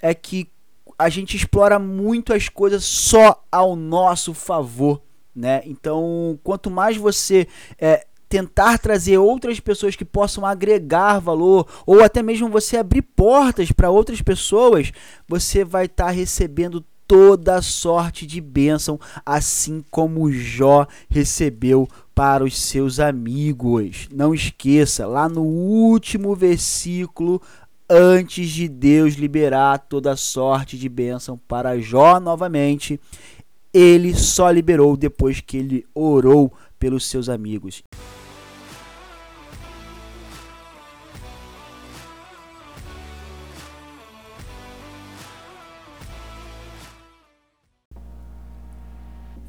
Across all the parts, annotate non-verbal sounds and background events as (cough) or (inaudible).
é que a gente explora muito as coisas só ao nosso favor, né? Então, quanto mais você é, tentar trazer outras pessoas que possam agregar valor, ou até mesmo você abrir portas para outras pessoas, você vai estar tá recebendo toda sorte de bênção, assim como Jó recebeu para os seus amigos. Não esqueça, lá no último versículo, antes de Deus liberar toda sorte de bênção para Jó novamente, ele só liberou depois que ele orou pelos seus amigos.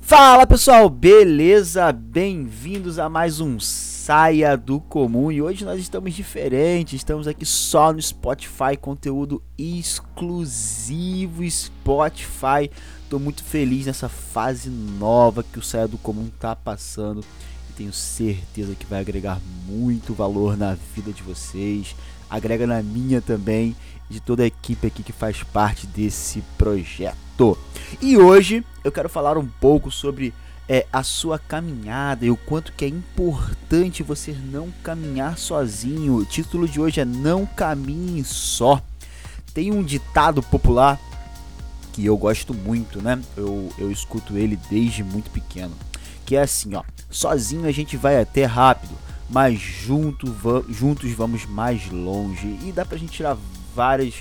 Fala pessoal, beleza? Bem-vindos a mais um Saia do Comum e hoje nós estamos diferentes, estamos aqui só no Spotify, conteúdo exclusivo Spotify. Tô muito feliz nessa fase nova que o Saia do Comum tá passando e tenho certeza que vai agregar muito valor na vida de vocês, agrega na minha também de toda a equipe aqui que faz parte desse projeto. E hoje eu quero falar um pouco sobre é, a sua caminhada e o quanto que é importante você não caminhar sozinho. O título de hoje é Não Caminhe Só. Tem um ditado popular que eu gosto muito, né? Eu, eu escuto ele desde muito pequeno. Que é assim, ó. Sozinho a gente vai até rápido, mas junto, juntos vamos mais longe. E dá pra gente tirar várias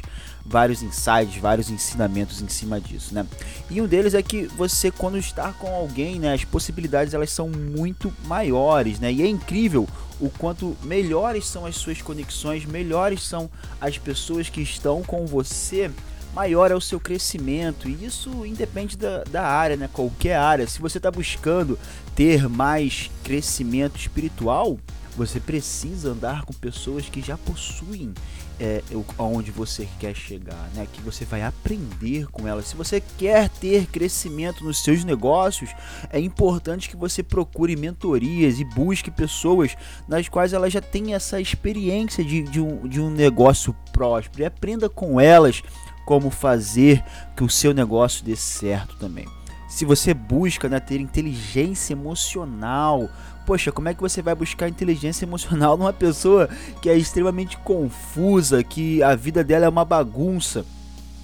vários insights, vários ensinamentos em cima disso, né? E um deles é que você quando está com alguém, né, as possibilidades elas são muito maiores, né? E é incrível o quanto melhores são as suas conexões, melhores são as pessoas que estão com você, maior é o seu crescimento. E isso independe da, da área, né? Qualquer área. Se você está buscando ter mais crescimento espiritual, você precisa andar com pessoas que já possuem é, aonde você quer chegar, né? Que você vai aprender com elas. Se você quer ter crescimento nos seus negócios, é importante que você procure mentorias e busque pessoas nas quais elas já têm essa experiência de, de, um, de um negócio próspero e aprenda com elas como fazer que o seu negócio dê certo também. Se você busca né, ter inteligência emocional, poxa, como é que você vai buscar inteligência emocional numa pessoa que é extremamente confusa, que a vida dela é uma bagunça?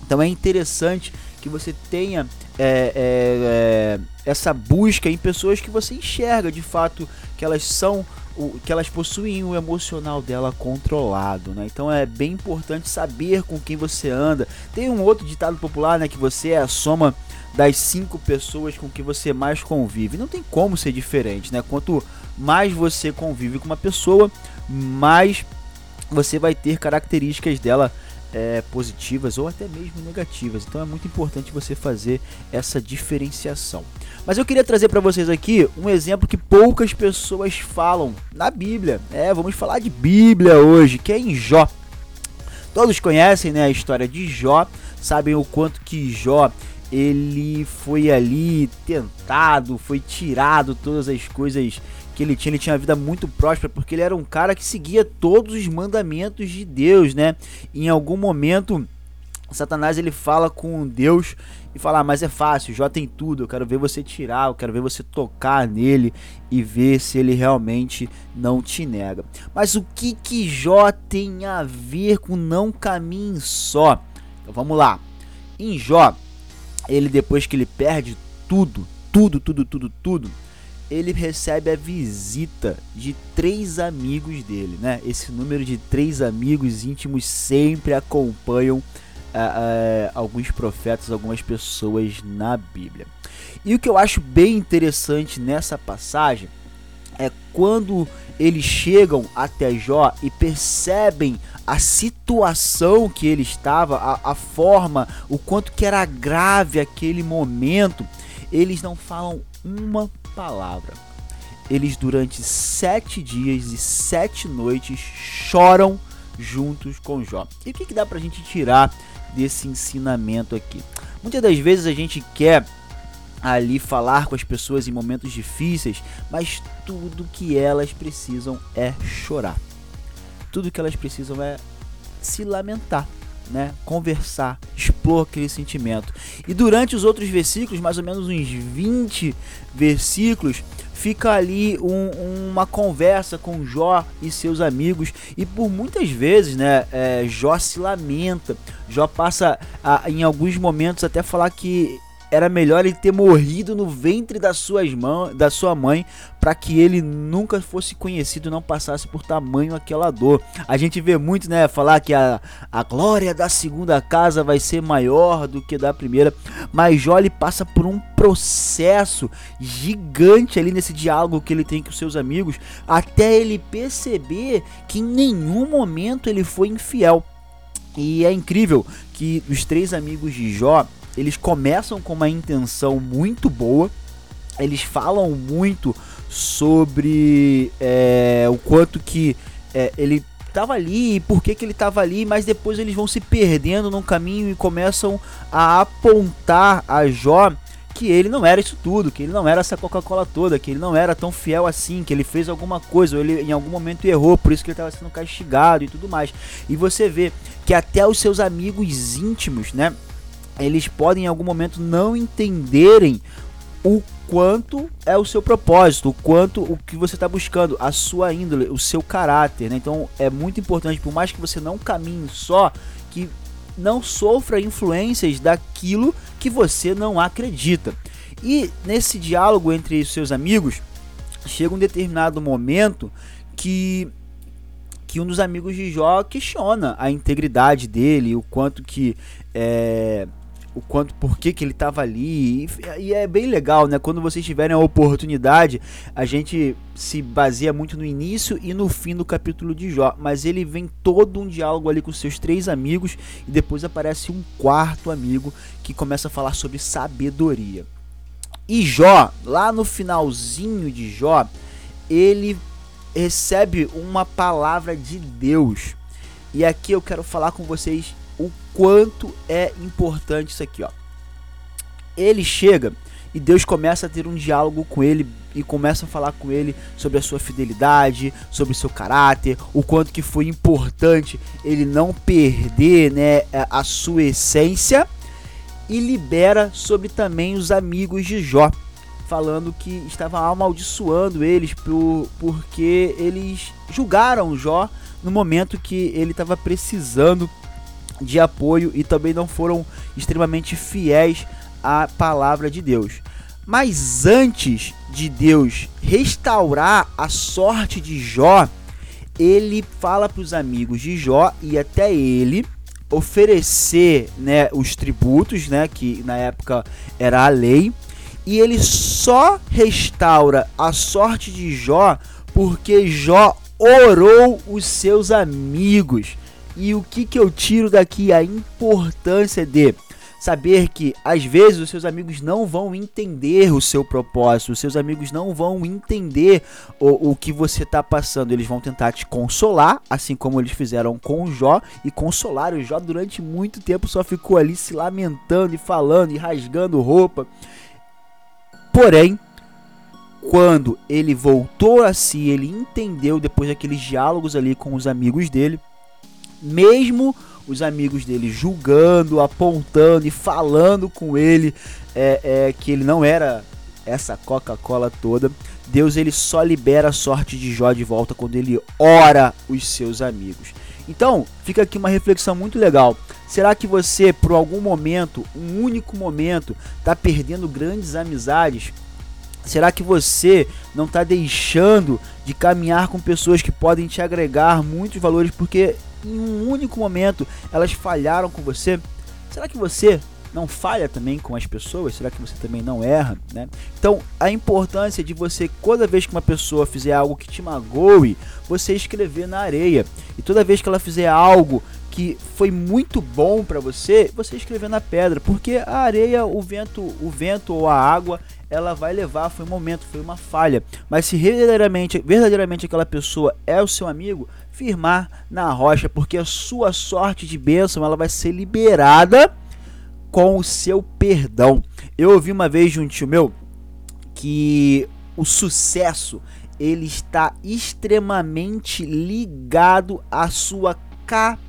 Então é interessante que você tenha é, é, é, essa busca em pessoas que você enxerga de fato que elas são que elas possuem o emocional dela controlado, né? Então é bem importante saber com quem você anda. Tem um outro ditado popular, né, que você é a soma das cinco pessoas com que você mais convive. Não tem como ser diferente, né? Quanto mais você convive com uma pessoa, mais você vai ter características dela é, positivas ou até mesmo negativas. Então é muito importante você fazer essa diferenciação. Mas eu queria trazer para vocês aqui um exemplo que poucas pessoas falam na Bíblia. É, vamos falar de Bíblia hoje, que é em Jó. Todos conhecem né, a história de Jó, sabem o quanto que Jó ele foi ali tentado, foi tirado todas as coisas que ele tinha. Ele tinha uma vida muito próspera porque ele era um cara que seguia todos os mandamentos de Deus, né? Em algum momento, Satanás ele fala com Deus e fala: ah, Mas é fácil, Jó tem tudo. Eu quero ver você tirar, eu quero ver você tocar nele e ver se ele realmente não te nega. Mas o que que Jó tem a ver com não caminhe só? Então vamos lá. Em Jó, ele depois que ele perde tudo, tudo, tudo, tudo, tudo, ele recebe a visita de três amigos dele, né? Esse número de três amigos íntimos sempre acompanham uh, uh, alguns profetas, algumas pessoas na Bíblia. E o que eu acho bem interessante nessa passagem é quando eles chegam até Jó e percebem a situação que ele estava, a, a forma, o quanto que era grave aquele momento, eles não falam uma palavra. Eles durante sete dias e sete noites choram juntos com Jó. E o que, que dá pra gente tirar desse ensinamento aqui? Muitas das vezes a gente quer ali falar com as pessoas em momentos difíceis, mas tudo que elas precisam é chorar. Tudo que elas precisam é se lamentar. né, conversar, expor aquele sentimento. E durante os outros versículos, mais ou menos uns 20 versículos, fica ali um, uma conversa com Jó e seus amigos e por muitas vezes, né, é, Jó se lamenta. Jó passa a, em alguns momentos até falar que era melhor ele ter morrido no ventre das suas mãos, da sua mãe, para que ele nunca fosse conhecido, não passasse por tamanho aquela dor. A gente vê muito, né, falar que a, a glória da segunda casa vai ser maior do que da primeira, mas Jó ele passa por um processo gigante ali nesse diálogo que ele tem com seus amigos, até ele perceber que em nenhum momento ele foi infiel. E é incrível que os três amigos de Jó, eles começam com uma intenção muito boa, eles falam muito sobre é, o quanto que é, ele estava ali e por que, que ele estava ali, mas depois eles vão se perdendo no caminho e começam a apontar a Jó que ele não era isso tudo, que ele não era essa Coca-Cola toda, que ele não era tão fiel assim, que ele fez alguma coisa, ou ele em algum momento errou, por isso que ele estava sendo castigado e tudo mais. E você vê que até os seus amigos íntimos, né? Eles podem em algum momento não entenderem o quanto é o seu propósito, o quanto o que você está buscando, a sua índole, o seu caráter. Né? Então é muito importante, por mais que você não caminhe só, que não sofra influências daquilo que você não acredita. E nesse diálogo entre seus amigos, chega um determinado momento que que um dos amigos de Jó questiona a integridade dele, o quanto que é, o quanto, por que, que ele estava ali. E, e, é bem legal, né? Quando vocês tiverem a oportunidade, a gente se baseia muito no início e no fim do capítulo de Jó. Mas ele vem todo um diálogo ali com seus três amigos e depois aparece um quarto amigo que começa a falar sobre sabedoria. E Jó, lá no finalzinho de Jó, ele recebe uma palavra de Deus. E aqui eu quero falar com vocês o quanto é importante isso aqui, ó. Ele chega e Deus começa a ter um diálogo com ele e começa a falar com ele sobre a sua fidelidade, sobre seu caráter, o quanto que foi importante ele não perder, né, a sua essência e libera sobre também os amigos de Jó, falando que estava amaldiçoando eles por, porque eles julgaram Jó no momento que ele estava precisando de apoio e também não foram extremamente fiéis à palavra de Deus. Mas antes de Deus restaurar a sorte de Jó, ele fala para os amigos de Jó e até ele oferecer né, os tributos, né, que na época era a lei, e ele só restaura a sorte de Jó porque Jó orou os seus amigos. E o que, que eu tiro daqui? A importância de saber que às vezes os seus amigos não vão entender o seu propósito, os seus amigos não vão entender o, o que você está passando. Eles vão tentar te consolar, assim como eles fizeram com o Jó e consolaram. O Jó durante muito tempo só ficou ali se lamentando e falando e rasgando roupa. Porém, quando ele voltou a si, ele entendeu depois daqueles diálogos ali com os amigos dele mesmo os amigos dele julgando, apontando e falando com ele é, é, que ele não era essa Coca-Cola toda. Deus ele só libera a sorte de Jó de volta quando ele ora os seus amigos. Então, fica aqui uma reflexão muito legal. Será que você, por algum momento, um único momento, está perdendo grandes amizades? Será que você não está deixando de caminhar com pessoas que podem te agregar muitos valores porque em um único momento elas falharam com você? Será que você não falha também com as pessoas? Será que você também não erra? Né? Então, a importância de você, toda vez que uma pessoa fizer algo que te magoe, você escrever na areia. E toda vez que ela fizer algo que foi muito bom para você, você escrever na pedra, porque a areia, o vento, o vento ou a água, ela vai levar, foi um momento, foi uma falha. Mas se verdadeiramente, verdadeiramente aquela pessoa é o seu amigo, firmar na rocha, porque a sua sorte de bênção ela vai ser liberada com o seu perdão. Eu ouvi uma vez de um tio meu que o sucesso ele está extremamente ligado à sua capacidade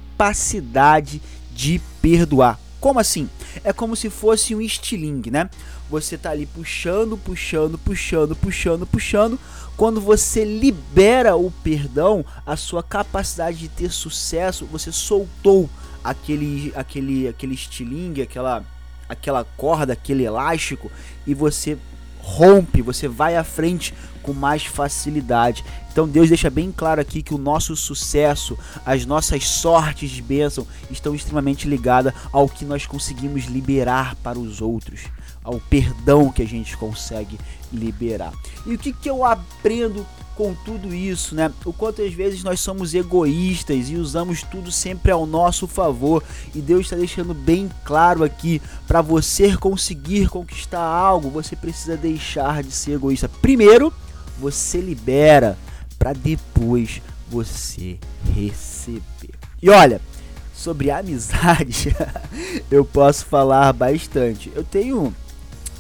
de perdoar. Como assim? É como se fosse um estilingue, né? Você tá ali puxando, puxando, puxando, puxando, puxando. Quando você libera o perdão, a sua capacidade de ter sucesso, você soltou aquele aquele aquele estilingue, aquela aquela corda, aquele elástico e você rompe, você vai à frente com mais facilidade. Então Deus deixa bem claro aqui que o nosso sucesso, as nossas sortes de bênção estão extremamente ligadas ao que nós conseguimos liberar para os outros, ao perdão que a gente consegue liberar. E o que, que eu aprendo com tudo isso, né? O quanto às vezes nós somos egoístas e usamos tudo sempre ao nosso favor. E Deus está deixando bem claro aqui: para você conseguir conquistar algo, você precisa deixar de ser egoísta. Primeiro, você libera, para depois você receber. E olha, sobre amizade, (laughs) eu posso falar bastante. Eu tenho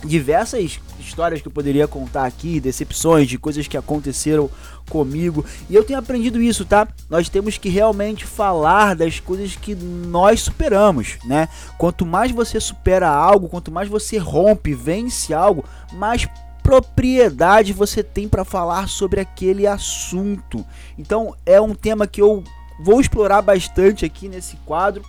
diversas histórias que eu poderia contar aqui, decepções de coisas que aconteceram comigo. E eu tenho aprendido isso, tá? Nós temos que realmente falar das coisas que nós superamos, né? Quanto mais você supera algo, quanto mais você rompe, vence algo, mais propriedade você tem para falar sobre aquele assunto. Então, é um tema que eu vou explorar bastante aqui nesse quadro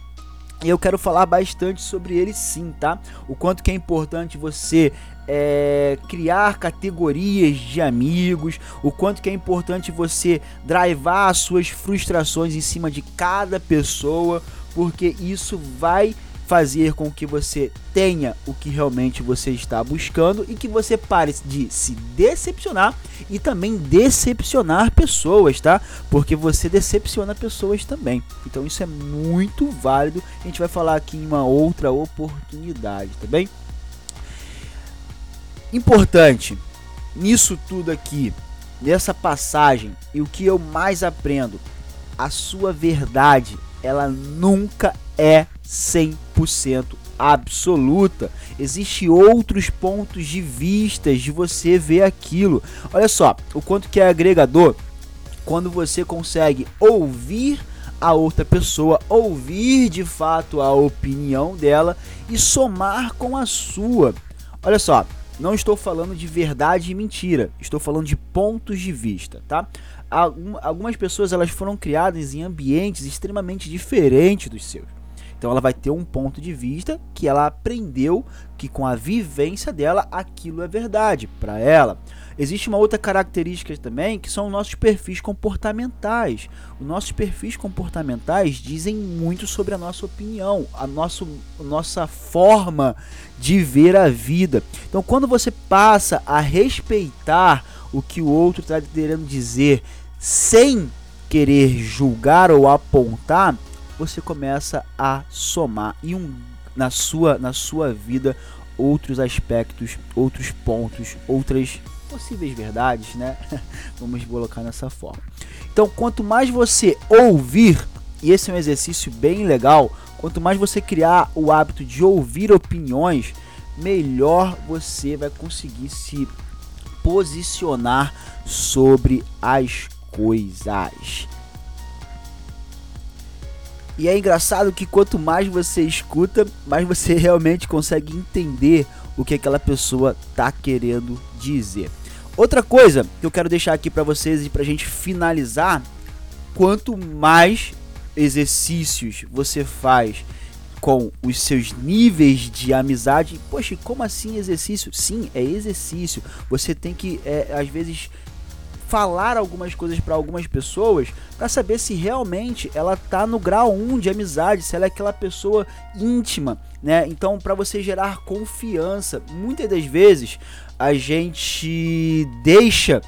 e eu quero falar bastante sobre ele sim, tá? O quanto que é importante você é, criar categorias de amigos, o quanto que é importante você drivar as suas frustrações em cima de cada pessoa, porque isso vai fazer com que você tenha o que realmente você está buscando e que você pare de se decepcionar e também decepcionar pessoas, tá? Porque você decepciona pessoas também. Então isso é muito válido. A gente vai falar aqui em uma outra oportunidade, tá bem? Importante nisso tudo aqui, nessa passagem, e o que eu mais aprendo, a sua verdade, ela nunca é 100% absoluta. Existem outros pontos de vista de você ver aquilo. Olha só, o quanto que é agregador quando você consegue ouvir a outra pessoa, ouvir de fato a opinião dela e somar com a sua. Olha só, não estou falando de verdade e mentira, estou falando de pontos de vista, tá? Algumas pessoas elas foram criadas em ambientes extremamente diferentes dos seus. Então ela vai ter um ponto de vista que ela aprendeu que com a vivência dela aquilo é verdade para ela. Existe uma outra característica também que são os nossos perfis comportamentais. Os nossos perfis comportamentais dizem muito sobre a nossa opinião, a nosso, a nossa forma de ver a vida. Então, quando você passa a respeitar o que o outro está querendo dizer sem querer julgar ou apontar, você começa a somar em um, na, sua, na sua vida outros aspectos, outros pontos, outras possíveis verdades, né? (laughs) Vamos colocar nessa forma. Então, quanto mais você ouvir, e esse é um exercício bem legal, quanto mais você criar o hábito de ouvir opiniões, melhor você vai conseguir se posicionar sobre as coisas. E é engraçado que quanto mais você escuta, mais você (laughs) realmente consegue entender o que aquela pessoa tá querendo dizer. Outra coisa que eu quero deixar aqui para vocês e pra gente finalizar, quanto mais exercícios você faz com os seus níveis de amizade, poxa, como assim exercício? Sim, é exercício. Você tem que, é, às vezes, falar algumas coisas para algumas pessoas para saber se realmente ela tá no grau 1 de amizade, se ela é aquela pessoa íntima, né? Então, para você gerar confiança, muitas das vezes a gente deixa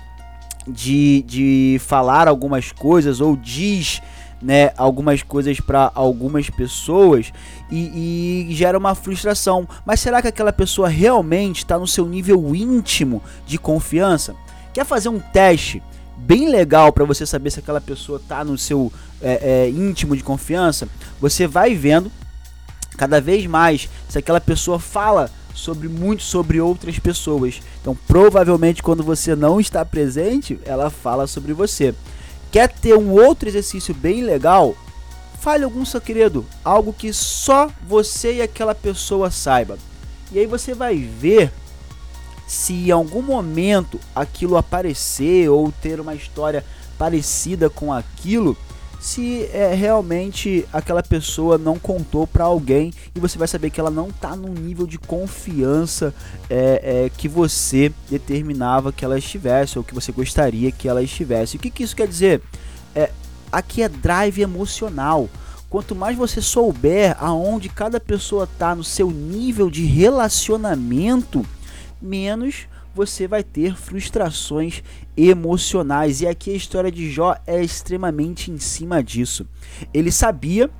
de, de falar algumas coisas ou diz né, algumas coisas para algumas pessoas e, e, gera uma frustração. Mas será que aquela pessoa realmente está no seu nível íntimo de confiança? Quer fazer um teste bem legal para você saber se aquela pessoa está no seu é, é, íntimo de confiança? Você vai vendo cada vez mais se aquela pessoa fala sobre muito sobre outras pessoas. Então, provavelmente quando você não está presente, ela fala sobre você. Quer ter um outro exercício bem legal? Fale algum segredo, algo que só você e aquela pessoa saiba. E aí você vai ver se em algum momento aquilo aparecer ou ter uma história parecida com aquilo, se é, realmente aquela pessoa não contou para alguém e você vai saber que ela não está no nível de confiança é, é, que você determinava que ela estivesse ou que você gostaria que ela estivesse. O que, que isso quer dizer? É, aqui é drive emocional. Quanto mais você souber aonde cada pessoa está no seu nível de relacionamento, menos você vai ter frustrações emocionais. E aqui a história de Jó é extremamente em cima disso. Ele sabia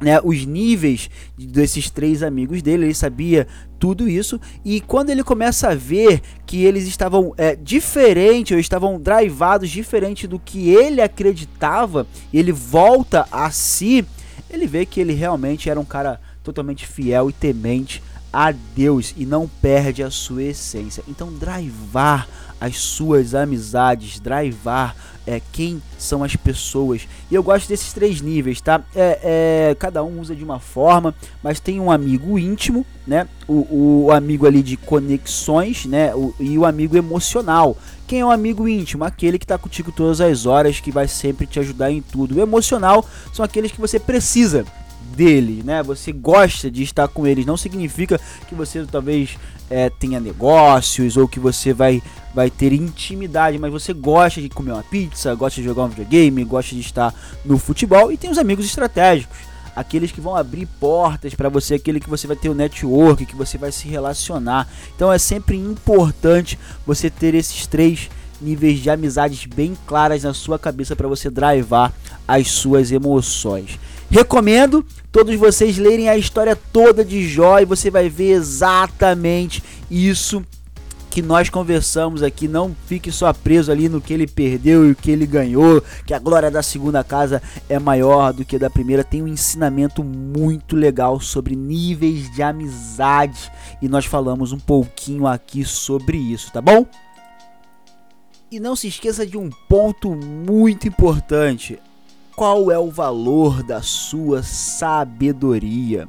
né, os níveis desses três amigos dele, ele sabia tudo isso, e quando ele começa a ver que eles estavam é, diferentes, ou estavam drivados diferente do que ele acreditava, ele volta a si, ele vê que ele realmente era um cara totalmente fiel e temente a Deus e não perde a sua essência. Então, drivar as suas amizades, drivar é, quem são as pessoas. E eu gosto desses três níveis, tá? É, é, cada um usa de uma forma, mas tem um amigo íntimo, né? O, o amigo ali de conexões, né? O, e o amigo emocional. Quem é o amigo íntimo? Aquele que está contigo todas as horas, que vai sempre te ajudar em tudo. O emocional são aqueles que você precisa dele, né? Você gosta de estar com eles. Não significa que você talvez é, tenha negócios ou que você vai, vai ter intimidade, mas você gosta de comer uma pizza, gosta de jogar um videogame, gosta de estar no futebol e tem os amigos estratégicos. Aqueles que vão abrir portas para você, aquele que você vai ter o network, que você vai se relacionar. Então é sempre importante você ter esses três níveis de amizades bem claras na sua cabeça para você drivar as suas emoções. Recomendo todos vocês lerem a história toda de Jó e você vai ver exatamente isso que nós conversamos aqui. Não fique só preso ali no que ele perdeu e o que ele ganhou, que a glória da segunda casa é maior do que da primeira. Tem um ensinamento muito legal sobre níveis de amizade e nós falamos um pouquinho aqui sobre isso, tá bom? E não se esqueça de um ponto muito importante qual é o valor da sua sabedoria.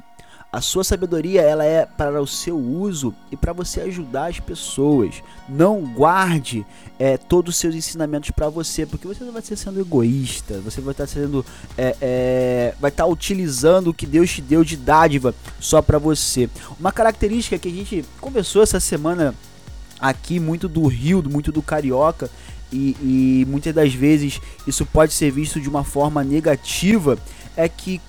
A sua sabedoria ela é para o seu uso e para você ajudar as pessoas. Não guarde é, todos os seus ensinamentos para você, porque você vai estar sendo egoísta. Você vai estar sendo, é, é, vai estar utilizando o que Deus te deu de dádiva só para você. Uma característica que a gente conversou essa semana aqui muito do Rio, muito do carioca, e, e muitas das vezes isso pode ser visto de uma forma negativa, é que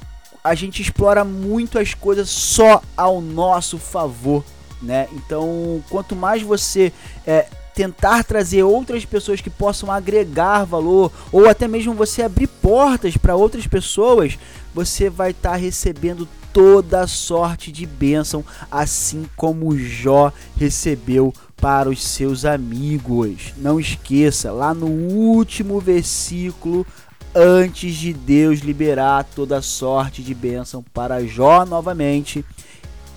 a gente explora muito as coisas só ao nosso favor, né? Então, quanto mais você é, tentar trazer outras pessoas que possam agregar valor, ou até mesmo você abrir portas para outras pessoas, você vai estar tá recebendo toda sorte de bênção, assim como Jó recebeu para os seus amigos. Não esqueça, lá no último versículo, antes de Deus liberar toda sorte de bênção para Jó novamente,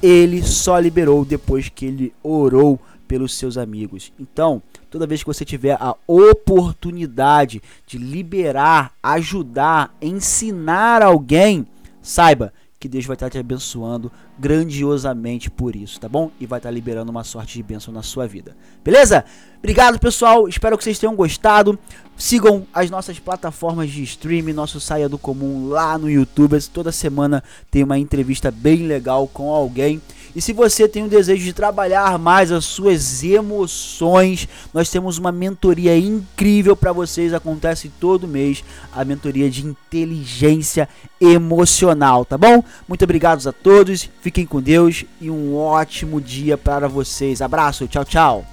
ele só liberou depois que ele orou pelos seus amigos. Então, toda vez que você tiver a oportunidade de liberar, ajudar, ensinar alguém, saiba que Deus vai estar te abençoando grandiosamente por isso, tá bom? E vai estar liberando uma sorte de bênção na sua vida. Beleza? Obrigado, pessoal. Espero que vocês tenham gostado. Sigam as nossas plataformas de streaming, nosso Saia do Comum lá no YouTube. Toda semana tem uma entrevista bem legal com alguém. E se você tem o desejo de trabalhar mais as suas emoções, nós temos uma mentoria incrível para vocês. Acontece todo mês a mentoria de inteligência emocional, tá bom? Muito obrigado a todos. Fiquem com Deus e um ótimo dia para vocês. Abraço, tchau, tchau.